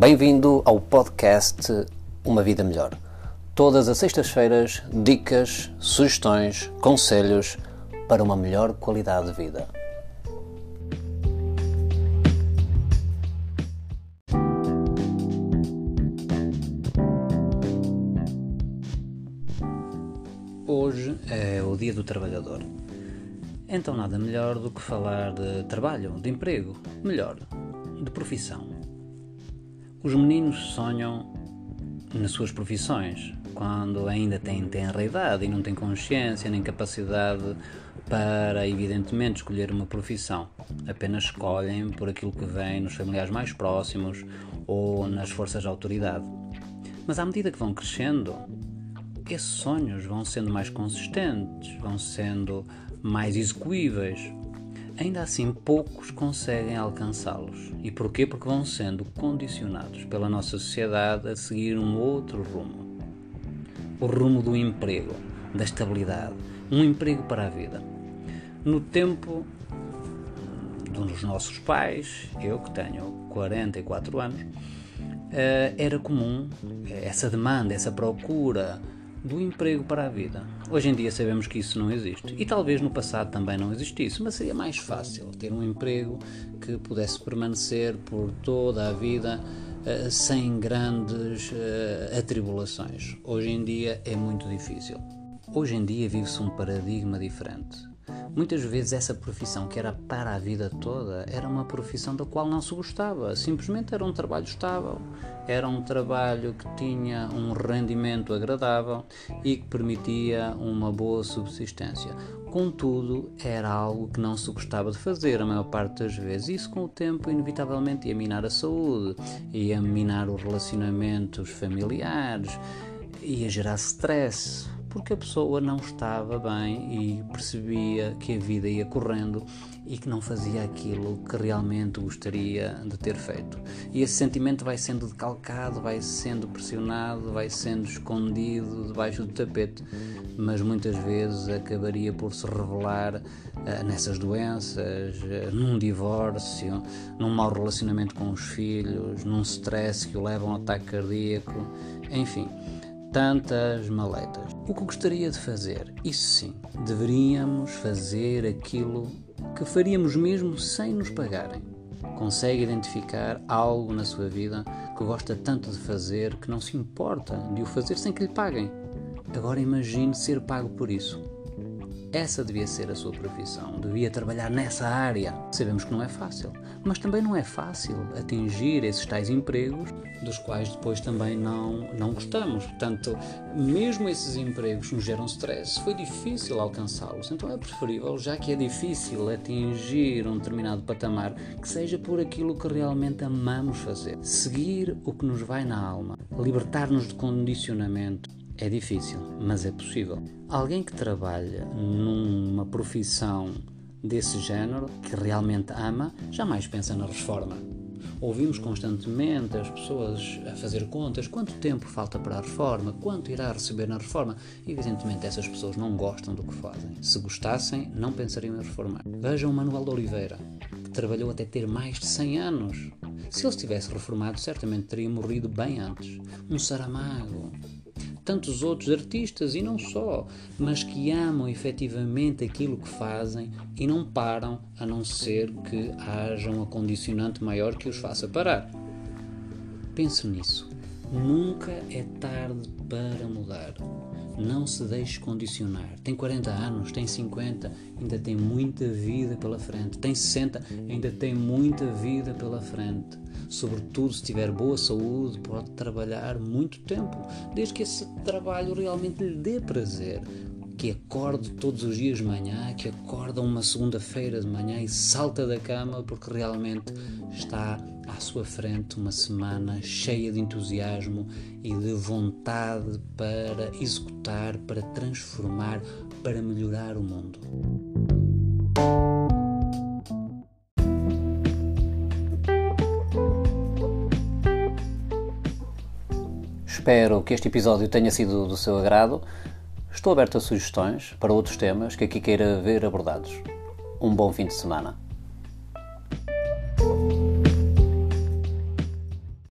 bem-vindo ao podcast Uma Vida Melhor. Todas as sextas-feiras, dicas, sugestões, conselhos para uma melhor qualidade de vida. Hoje é o Dia do Trabalhador. Então, nada melhor do que falar de trabalho, de emprego, melhor, de profissão. Os meninos sonham nas suas profissões, quando ainda têm tenra idade e não têm consciência nem capacidade para, evidentemente, escolher uma profissão. Apenas escolhem por aquilo que vem nos familiares mais próximos ou nas forças de autoridade. Mas à medida que vão crescendo, esses sonhos vão sendo mais consistentes, vão sendo mais execuíveis. Ainda assim, poucos conseguem alcançá-los. E porquê? Porque vão sendo condicionados pela nossa sociedade a seguir um outro rumo. O rumo do emprego, da estabilidade, um emprego para a vida. No tempo dos nossos pais, eu que tenho 44 anos, eh, era comum essa demanda, essa procura do emprego para a vida. Hoje em dia sabemos que isso não existe. E talvez no passado também não existisse, mas seria mais fácil ter um emprego que pudesse permanecer por toda a vida uh, sem grandes uh, atribulações. Hoje em dia é muito difícil. Hoje em dia vive-se um paradigma diferente. Muitas vezes essa profissão que era para a vida toda era uma profissão da qual não se gostava, simplesmente era um trabalho estável, era um trabalho que tinha um rendimento agradável e que permitia uma boa subsistência. Contudo, era algo que não se gostava de fazer a maior parte das vezes. Isso, com o tempo, inevitavelmente ia minar a saúde, ia minar os relacionamentos familiares, ia gerar stress porque a pessoa não estava bem e percebia que a vida ia correndo e que não fazia aquilo que realmente gostaria de ter feito. E esse sentimento vai sendo decalcado, vai sendo pressionado, vai sendo escondido debaixo do tapete, mas muitas vezes acabaria por se revelar uh, nessas doenças, uh, num divórcio, num mau relacionamento com os filhos, num stress que o leva a um ataque cardíaco, enfim tantas maletas. O que gostaria de fazer? Isso sim, deveríamos fazer aquilo que faríamos mesmo sem nos pagarem. Consegue identificar algo na sua vida que gosta tanto de fazer que não se importa de o fazer sem que lhe paguem. Agora imagine ser pago por isso. Essa devia ser a sua profissão, devia trabalhar nessa área. Sabemos que não é fácil, mas também não é fácil atingir esses tais empregos dos quais depois também não, não gostamos. Portanto, mesmo esses empregos nos geram stress, foi difícil alcançá-los. Então é preferível, já que é difícil atingir um determinado patamar, que seja por aquilo que realmente amamos fazer. Seguir o que nos vai na alma, libertar-nos de condicionamento é difícil, mas é possível. Alguém que trabalha numa profissão desse género, que realmente ama, jamais pensa na reforma. Ouvimos constantemente as pessoas a fazer contas quanto tempo falta para a reforma, quanto irá receber na reforma. Evidentemente, essas pessoas não gostam do que fazem. Se gostassem, não pensariam em reformar. Vejam o Manuel de Oliveira, que trabalhou até ter mais de 100 anos. Se ele se tivesse reformado, certamente teria morrido bem antes. Um Saramago, tantos outros artistas e não só, mas que amam efetivamente aquilo que fazem e não param a não ser que haja um acondicionante maior que os faça parar. Pense nisso. Nunca é tarde para mudar. Não se deixe condicionar. Tem 40 anos, tem 50, ainda tem muita vida pela frente. Tem 60, ainda tem muita vida pela frente. Sobretudo se tiver boa saúde, pode trabalhar muito tempo, desde que esse trabalho realmente lhe dê prazer. Que acorde todos os dias de manhã, que acorda uma segunda-feira de manhã e salta da cama porque realmente está à sua frente uma semana cheia de entusiasmo e de vontade para executar, para transformar, para melhorar o mundo. Espero que este episódio tenha sido do seu agrado. Estou aberto a sugestões para outros temas que aqui queira ver abordados. Um bom fim de semana.